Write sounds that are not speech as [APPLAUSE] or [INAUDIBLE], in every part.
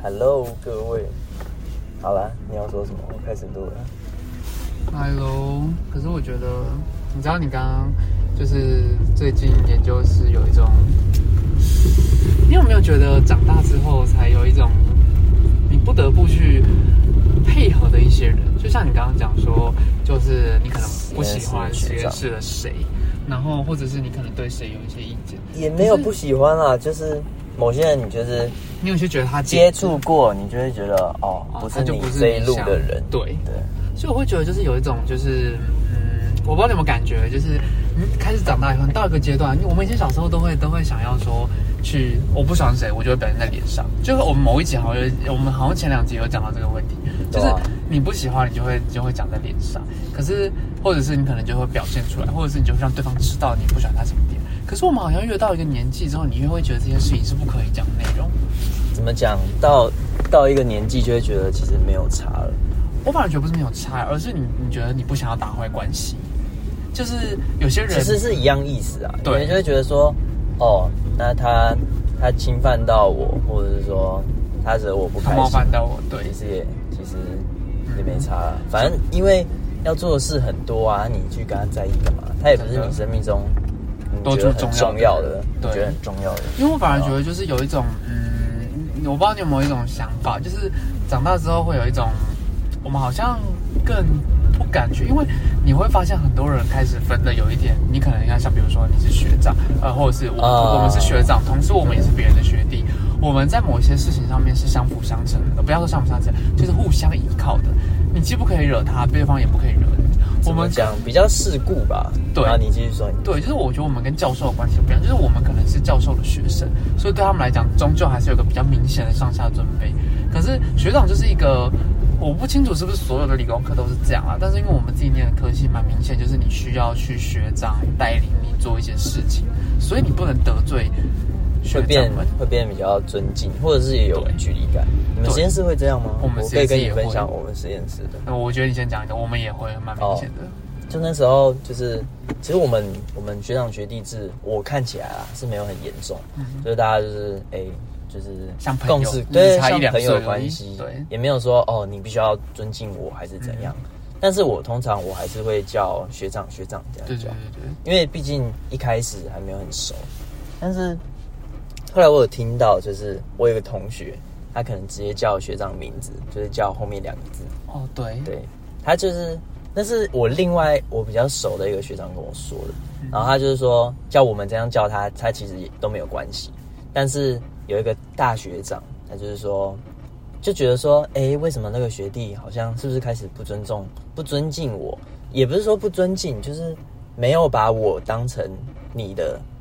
Hello，各位，好了，你要说什么？我开始录了。Hello，可是我觉得，你知道，你刚刚就是最近研究室有一种，你有没有觉得长大之后才有一种，你不得不去配合的一些人？就像你刚刚讲说，就是你可能不喜欢实验室的谁，然后或者是你可能对谁有一些意见，也没有不喜欢啊，就是某些人你就是你有些觉得他接触过，你就会觉得哦，哦不是你他就不是这一路的人。对对，所以我会觉得就是有一种就是嗯，我不知道你有没有感觉，就是你开始长大以后，你到一个阶段，我们以前小时候都会都会想要说去我不喜欢谁，我就会表现在脸上。就是我们某一集好像有，我们好像前两集有讲到这个问题，就是你不喜欢你就会就会讲在脸上，可是或者是你可能就会表现出来，或者是你就会让对方知道你不喜欢他什么点。可是我们好像越到一个年纪之后，你越会觉得这些事情是不可以讲的内容。讲？到到一个年纪就会觉得其实没有差了。我反而觉得不是没有差，而是你你觉得你不想要打坏关系，就是有些人其实是一样意思啊。对你就会觉得说，哦，那他他侵犯到我，或者是说他惹我不开心，冒犯到我，对其实也其实也没差啦。反正因为要做的事很多啊，你去跟他在意干嘛？他也不是你生命中你多觉得很重要的对觉得很重要的。因为我反而觉得就是有一种，嗯，我不知道你有没有一种想法，就是长大之后会有一种，我们好像更不敢去，因为你会发现很多人开始分的有一点，你可能要像比如说你是学长，呃，或者是我、们是学长，同时我们也是别人的学弟，我们在某些事情上面是相辅相成的，不要说相辅相成，就是互相依靠的。你既不可以惹他，对方也不可以惹你。我们讲比较世故吧。对啊你继续说。对，就是我觉得我们跟教授的关系不一样，就是我们可能是教授的学生，所以对他们来讲，终究还是有个比较明显的上下尊卑。可是学长就是一个，我不清楚是不是所有的理工科都是这样啊，但是因为我们自己念的科系蛮明显，就是你需要去学长带领你做一些事情，所以你不能得罪学会变。会变比较尊敬，或者是也有距离感。你们对实验室会这样吗？我们可以跟你分享我们实验室的。那我觉得你先讲一个，我们也会蛮明显的。就那时候，就是其实我们我们学长学弟制，我看起来啊是没有很严重，就是大家就是哎、就是像共识，就是对，像朋友关系，对也没有说哦你必须要尊敬我还是怎样。但是我通常我还是会叫学长学长这样叫对对，对对，因为毕竟一开始还没有很熟。但是后来我有听到，就是我有个同学，他可能直接叫学长名字，就是叫后面两个字。哦对，对他就是，那是我另外我比较熟的一个学长跟我说的，然后他就是说叫我们这样叫他，他其实也都没有关系。但是有一个大学长，他就是说，就觉得说，哎，为什么那个学弟好像是不是开始不尊重、不尊敬我？也不是说不尊敬，就是没有把我当成你的，呃，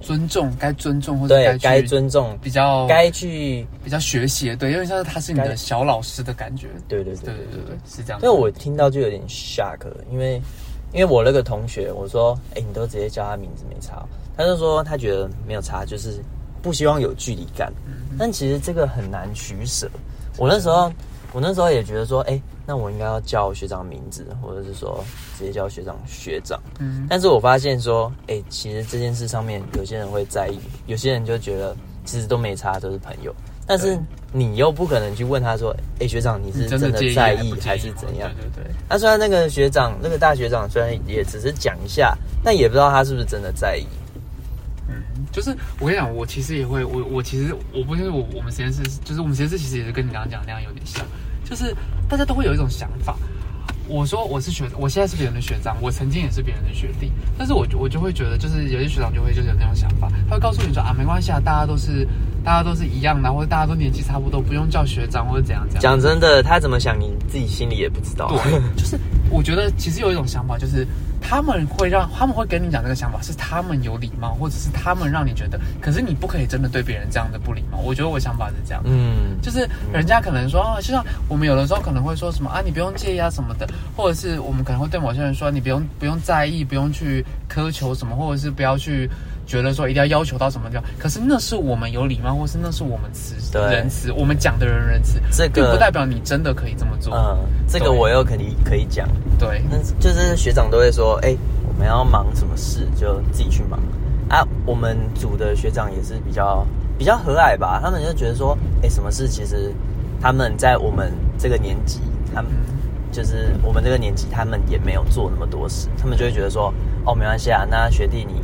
尊重该尊重或者该对该尊重，比较该去，比较学习，对，因为像是他是你该的小老师的感觉。对对对对对对对，是这样。因为我听到就有点 shock，因为因为我那个同学，我说，哎、你都直接叫他名字没差哦，他就说他觉得没有差，就是不希望有距离感。但其实这个很难取舍。我那时候，我那时候也觉得说，哎、那我应该要叫学长名字，或者是说直接叫学长学长。嗯，但是我发现说，哎、其实这件事上面有些人会在意，有些人就觉得其实都没差，都是朋友。但是你又不可能去问他说，哎、学长你是真的在意还是怎样？对对对，那虽然那个学长，那个大学长虽然也只是讲一下，但也不知道他是不是真的在意。嗯，就是我跟你讲，我其实也会，我我其实我不是我我们实验室，就是我们实验室其实也是跟你刚刚讲那样有点像，就是大家都会有一种想法。我说我是学，我现在是别人的学长，我曾经也是别人的学弟，但是我我就会觉得，就是有些学长就会就是有那种想法，他会告诉你说啊，没关系啊，大家都是大家都是一样的，或者大家都年纪差不多，不用叫学长或者怎样怎样。讲真的，他怎么想，你自己心里也不知道。对，就是我觉得其实有一种想法，就是他们会让他们会跟你讲这个想法，是他们有礼貌，或者是他们让你觉得，可是你不可以真的对别人这样的不礼貌。我觉得我想法是这样，嗯，就是人家可能说啊，就像我们有的时候可能会说什么啊，你不用介意啊什么的，或者是我们可能会对某些人说，你不用不用在意，不用去苛求什么，或者是不要去觉得说一定要要求到什么地方。可是那是我们有礼貌，或是那是我们慈对仁慈，我们讲的人仁慈，这个并不代表你真的可以这么做。嗯，这个我又肯定可以讲。对，那就是学长都会说，哎、我们要忙什么事就自己去忙啊。我们组的学长也是比较比较和蔼吧，他们就觉得说，哎，什么事其实他们在我们这个年纪，他们就是我们这个年纪，他们也没有做那么多事，他们就会觉得说，哦，没关系啊，那学弟你，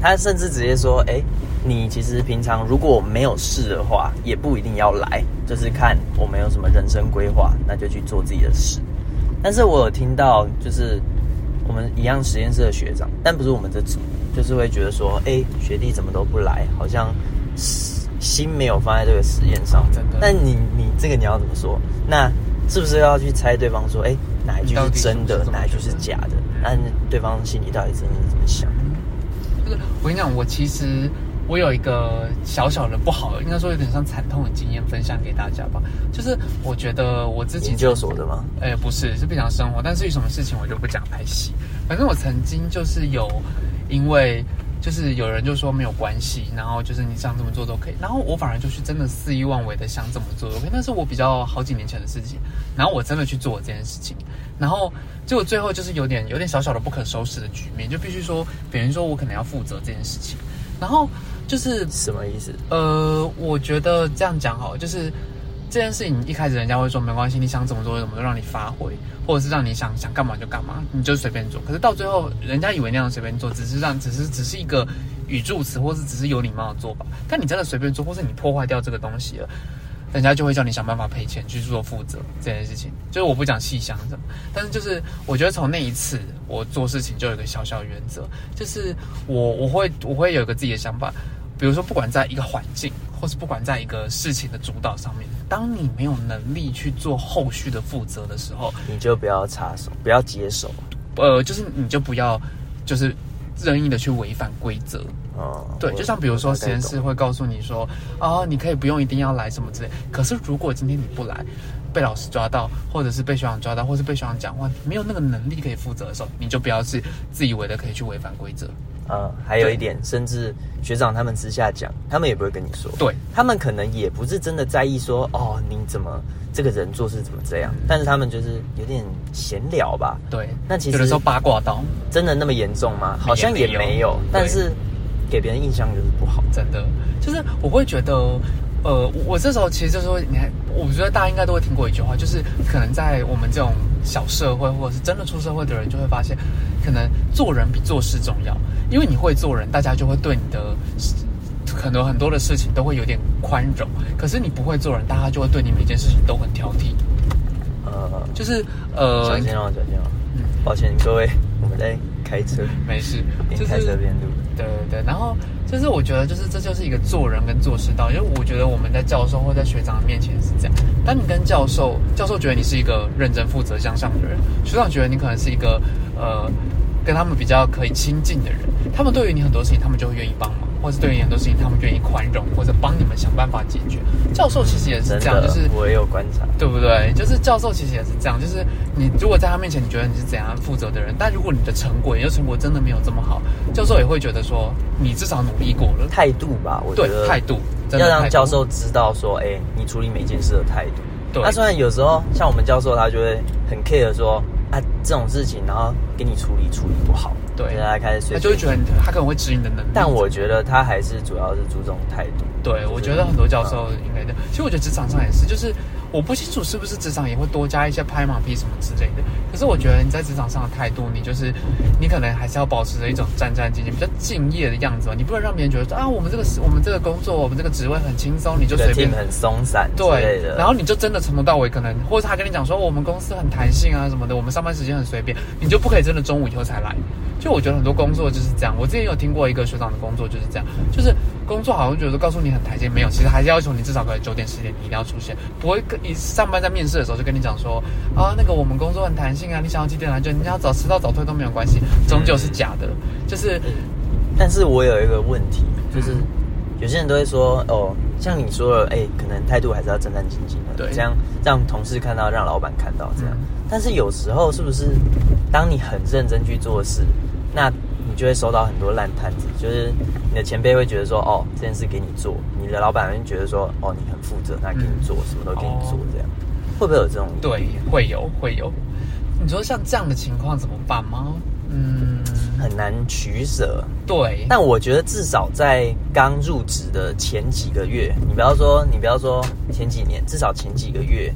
他甚至直接说，哎，你其实平常如果没有事的话，也不一定要来，就是看我们有什么人生规划，那就去做自己的事。但是我有听到，就是我们一样实验室的学长，但不是我们这组，就是会觉得说，哎，学弟怎么都不来，好像心没有放在这个实验上。真的？那你你这个你要怎么说？那是不是要去猜对方说，哎，哪一句是真的，哪一句是假的？那对方心里到底真的是怎么想？就是我跟你讲，我其实。我有一个小小的不好，应该说有点像惨痛的经验分享给大家吧。就是我觉得我自己研究所的吗？哎，不是，是平常生活。但是有什么事情我就不讲拍戏。反正我曾经就是有，因为就是有人就说没有关系，然后就是你想怎么做都可以。然后我反而就是真的肆意妄为的想怎么做都可以。那是我比较好几年前的事情。然后我真的去做这件事情，然后结果最后就是有点有点小小的不可收拾的局面，就必须说别人说我可能要负责这件事情，然后。就是什么意思？呃，我觉得这样讲好，就是这件事情一开始人家会说没关系，你想怎么做怎么做，让你发挥，或者是让你想想干嘛就干嘛，你就随便做。可是到最后，人家以为那样随便做，只是让只是只是一个语助词，或是只是有礼貌的做法。但你真的随便做，或是你破坏掉这个东西了，人家就会叫你想办法赔钱去做负责这件事情。就是我不讲细想什么，但是就是我觉得从那一次我做事情就有一个小小原则，就是我我会我会有一个自己的想法。比如说，不管在一个环境，或是不管在一个事情的主导上面，当你没有能力去做后续的负责的时候，你就不要插手，不要接手。呃，就是你就不要，就是任意的去违反规则。哦，对，就像比如说实验室会告诉你说，哦，你可以不用一定要来什么之类。可是如果今天你不来，被老师抓到，或者是被学长抓到，或是被学长讲话，没有那个能力可以负责的时候，你就不要是自以为的可以去违反规则。呃，还有一点，甚至学长他们私下讲，他们也不会跟你说。对，他们可能也不是真的在意说，哦，你怎么这个人做事怎么这样？但是他们就是有点闲聊吧。对，那其实有的时候八卦到，真的那么严重吗？好像也没有，但是给别人印象就是不好。真的，就是我会觉得，呃，我这时候其实就是说，你还，我觉得大家应该都会听过一句话，就是可能在我们这种小社会，或者是真的出社会的人，就会发现，可能做人比做事重要。因为你会做人，大家就会对你的可能很多的事情都会有点宽容。可是你不会做人，大家就会对你每件事情都很挑剔。呃，就是呃，小心哦，小心哦。嗯，抱歉各位，我们在开车，没事，边开车边录。对对对，然后就是我觉得，就是这就是一个做人跟做事道。因为我觉得我们在教授或在学长的面前是这样。当你跟教授，教授觉得你是一个认真负责向上的人，学长觉得你可能是一个呃。跟他们比较可以亲近的人，他们对于你很多事情，他们就会愿意帮忙，或者对于很多事情，他们愿意宽容，或者帮你们想办法解决。教授其实也是这样，就是我也有观察，对不对？就是教授其实也是这样，就是你如果在他面前，你觉得你是怎样负责的人，但如果你的成果，也就成果真的没有这么好，教授也会觉得说你至少努力过了。态度吧，我觉得态度要让教授知道说，哎，你处理每件事的态度。对，那虽然有时候像我们教授，他就会很 care 说。啊，这种事情，然后给你处理处理不好，对，他开始，他就会觉得他可能会指引的能力。但我觉得他还是主要是注重态度。对，我觉得很多教授应该的。其实我觉得职场上也是，就是我不清楚是不是职场也会多加一些拍马屁什么之类的。可是我觉得你在职场上的态度，你就是你可能还是要保持着一种战战兢兢、比较敬业的样子吧。你不能让别人觉得说啊，我们这个我们这个工作，我们这个职位很轻松，你就随便很松散对然后你就真的从头到尾可能，或者他跟你讲说我们公司很弹性啊什么的，我们上班时间很随便，你就不可以真的中午以后才来。就我觉得很多工作就是这样。我之前有听过一个学长的工作就是这样，就是工作好像觉得告诉你很台阶，没有，其实还是要求你至少可以九点十点你一定要出现，不会跟一上班在面试的时候就跟你讲说啊那个我们工作很弹性啊，你想要几点来就你要早迟到早退都没有关系，终究是假的。就是，但是我有一个问题，就是有些人都会说哦，像你说了，哎，可能态度还是要战战兢兢的，对，这样让同事看到，让老板看到这样。但是有时候是不是当你很认真去做事？那你就会收到很多烂摊子，就是你的前辈会觉得说，哦，这件事给你做，你的老板会觉得说，哦，你很负责，那给你做，什么都给你做，这样会不会有这种？对，会有，会有。你说像这样的情况怎么办吗？嗯，很难取舍。对，但我觉得至少在刚入职的前几个月，你不要说你不要说前几年，至少前几个月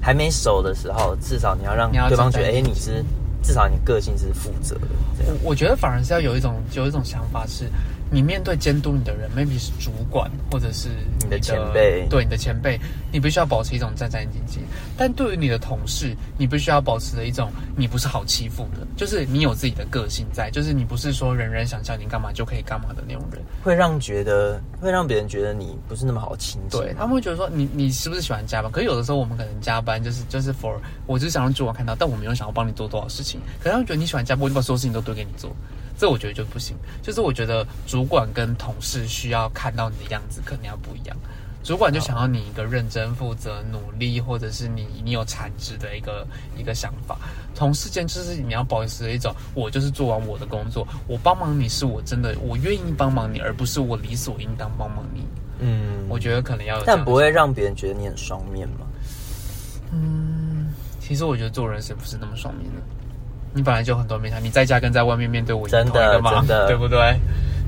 还没熟的时候，至少你要让对方觉得，哎、站在一起你是至少你个性是负责的。我我觉得反而是要有一种有一种想法是，你面对监督你的人，maybe 是主管或者是你的前辈对你的前辈，你必须要保持一种战战兢兢。但对于你的同事，你必须要保持的一种你不是好欺负的，就是你有自己的个性在，就是你不是说人人想叫你干嘛就可以干嘛的那种人。会让觉得会让别人觉得你不是那么好亲近。对他们会觉得说你你是不是喜欢加班？可是有的时候我们可能加班就是就是 for 我就是想让主管看到，但我没有想要帮你做多少事情。可是他们觉得你喜欢加班，我就把所有事情都堆给你做，这我觉得就不行。就是我觉得主管跟同事需要看到你的样子，肯定要不一样。主管就想要你一个认真、负责、努力，或者是你你有产值的一个一个想法。同事间就是你要保持一种，我就是做完我的工作，我帮忙你是我真的我愿意帮忙你，而不是我理所应当帮忙你。嗯，我觉得可能要但不会让别人觉得你很双面嘛。嗯，其实我觉得做人是不是那么双面的？你本来就很多面相，你在家跟在外面面对我真的真的对不对？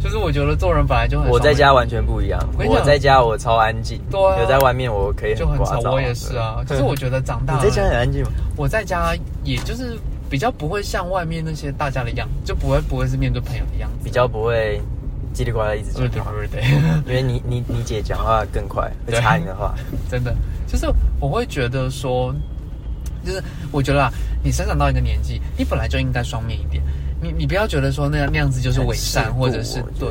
就是我觉得做人本来就很我在家完全不一样，我我在家我超安静，对啊有在外面我可以就很吵。我也是啊。可对是我觉得长大你，在家很安静吗？我在家也就是比较不会像外面那些大家的样子，就不会不会是面对朋友的样子，比较不会叽里呱啦一直讲对对对，[LAUGHS] 因为你你你姐讲话更快，会对插你的话。[LAUGHS] 真的就是我会觉得说，就是我觉得啊，你生长到一个年纪，你本来就应该双面一点。你你不要觉得说那样那样子就是伪善，或者是对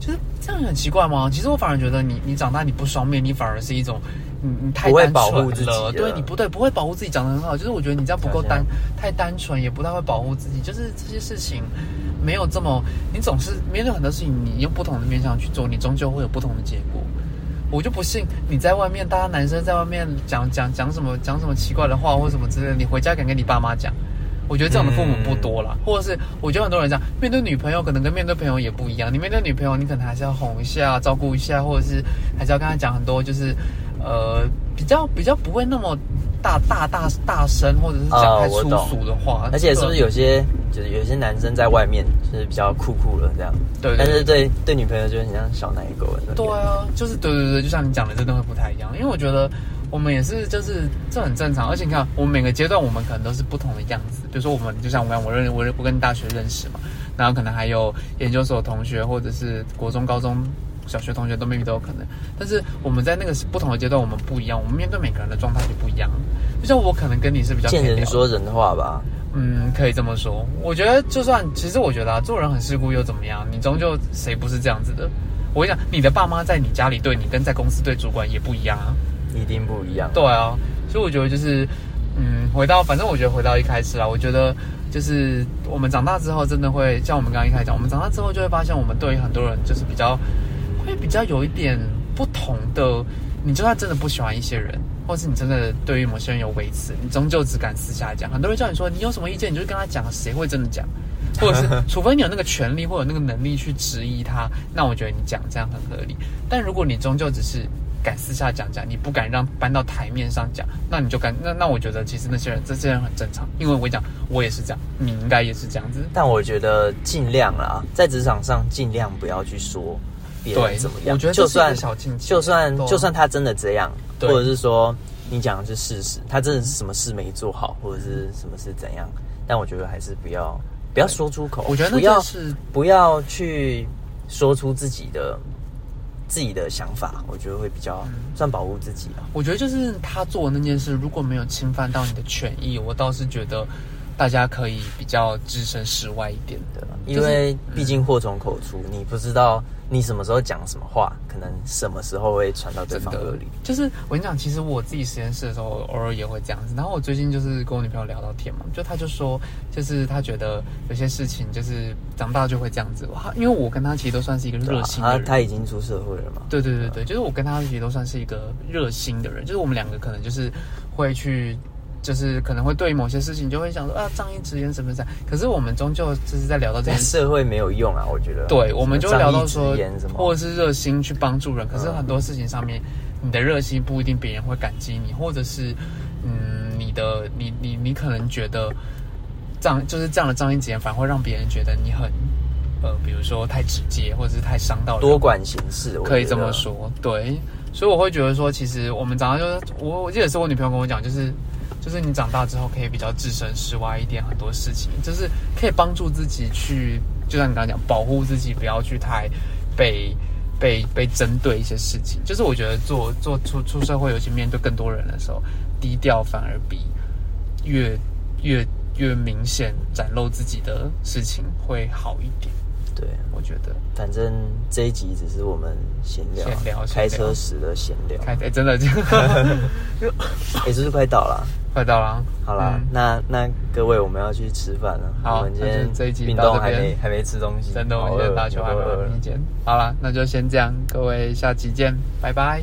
就是这样很奇怪吗？其实我反而觉得你你长大你不双面，你反而是一种你你太单纯了，对你不对，不会保护自己，长得很好。就是我觉得你这样不够单太单纯，也不太会保护自己。就是这些事情没有这么，你总是面对很多事情，你用不同的面向去做，你终究会有不同的结果。我就不信你在外面，大家男生在外面讲讲讲什么讲什么奇怪的话或什么之类的，你回家敢跟你爸妈讲？我觉得这样的父母不多啦，或者是我觉得很多人这样面对女朋友，可能跟面对朋友也不一样。你面对女朋友，你可能还是要哄一下、照顾一下，或者是还是要跟她讲很多，就是呃比较比较不会那么大大大大声，或者是讲太粗俗的话。而且是不是有些就是有些男生在外面就是比较酷酷的这样，对对但是对对女朋友就是很像小奶狗。对啊，就是对对对，就像你讲的，真的会不太一样。因为我觉得我们也是，就是这很正常。而且你看，我们每个阶段我们可能都是不同的样子。比如说，我们就像我刚我认我我跟大学认识嘛，然后可能还有研究所同学，或者是国中、高中、小学同学都 maybe 都有可能。但是我们在那个不同的阶段，我们不一样，我们面对每个人的状态就不一样。就像我可能跟你是比较见人说人话吧，嗯，可以这么说。我觉得，就算其实我觉得啊，做人很世故又怎么样？你终究谁不是这样子的？我跟你讲，你的爸妈在你家里对你，跟在公司对主管也不一样啊。一定不一样。对啊，所以我觉得就是，嗯，回到反正我觉得回到一开始啊，我觉得就是我们长大之后，真的会像我们刚刚一开始讲，我们长大之后就会发现，我们对于很多人就是比较会比较有一点不同的。你就算真的不喜欢一些人，或是你真的对于某些人有微词，你终究只敢私下讲。很多人叫你说你有什么意见，你就跟他讲，谁会真的讲？或者是 [LAUGHS] 除非你有那个权利或有那个能力去质疑他，那我觉得你讲这样很合理。但如果你终究只是敢私下讲讲，你不敢让搬到台面上讲，那你就敢那那我觉得其实那些人这些人很正常，因为我讲我也是这样，你应该也是这样子。但我觉得尽量啦，在职场上尽量不要去说别对人怎么样。我觉得就算小境界就算就算他真的这样，或者是说你讲的是事实，他真的是什么事没做好，或者是什么事怎样，但我觉得还是不要不要说出口。我觉得那不要就是不要去说出自己的自己的想法，我觉得会比较嗯算保护自己啊。我觉得就是他做的那件事，如果没有侵犯到你的权益，我倒是觉得大家可以比较置身事外一点的。因为毕竟祸从口出，你不知道你什么时候讲什么话，可能什么时候会传到对方耳里。就是我跟你讲，其实我自己实验室的时候，偶尔也会这样子。然后我最近就是跟我女朋友聊到天嘛，就她就说，就是她觉得有些事情就是长大就会这样子。哇，因为我跟她其实都算是一个热心的人。他他已经出社会了嘛？对对对对，就是我跟她其实都算是一个热心的人，就是我们两个可能就是会去，就是可能会对某些事情就会想说啊仗义直言什么的，可是我们终究就是在聊到这在件事。社会没有用啊，我觉得。对，我们就聊到说或者是热心去帮助人。可是嗯很多事情上面，你的热心不一定别人会感激你，或者是，嗯，你的你你你可能觉得仗就是这样的仗义直言，反而会让别人觉得你很呃，比如说太直接，或者是太伤到人多管闲事，可以这么说，对。所以我会觉得说，其实我们早上就是我，我记得是我女朋友跟我讲，就是就是你长大之后可以比较置身事外一点，很多事情就是可以帮助自己去，就像你刚刚讲，保护自己，不要去太被被被针对一些事情。就是我觉得做做出出社会，尤其面对更多人的时候，低调反而比越越越明显展露自己的事情会好一点。对，我觉得。反正这一集只是我们闲聊，开车时的闲聊。开哎、真的这样 [LAUGHS] 也就是快到了，快到了。啊，好啦，嗯。那那各位我们要去吃饭了。好我们今天这一集运到这边。动还没还没吃东西，真的，我们现在打球还没我都饿了有意见。好了，那就先这样，各位下期见，拜拜。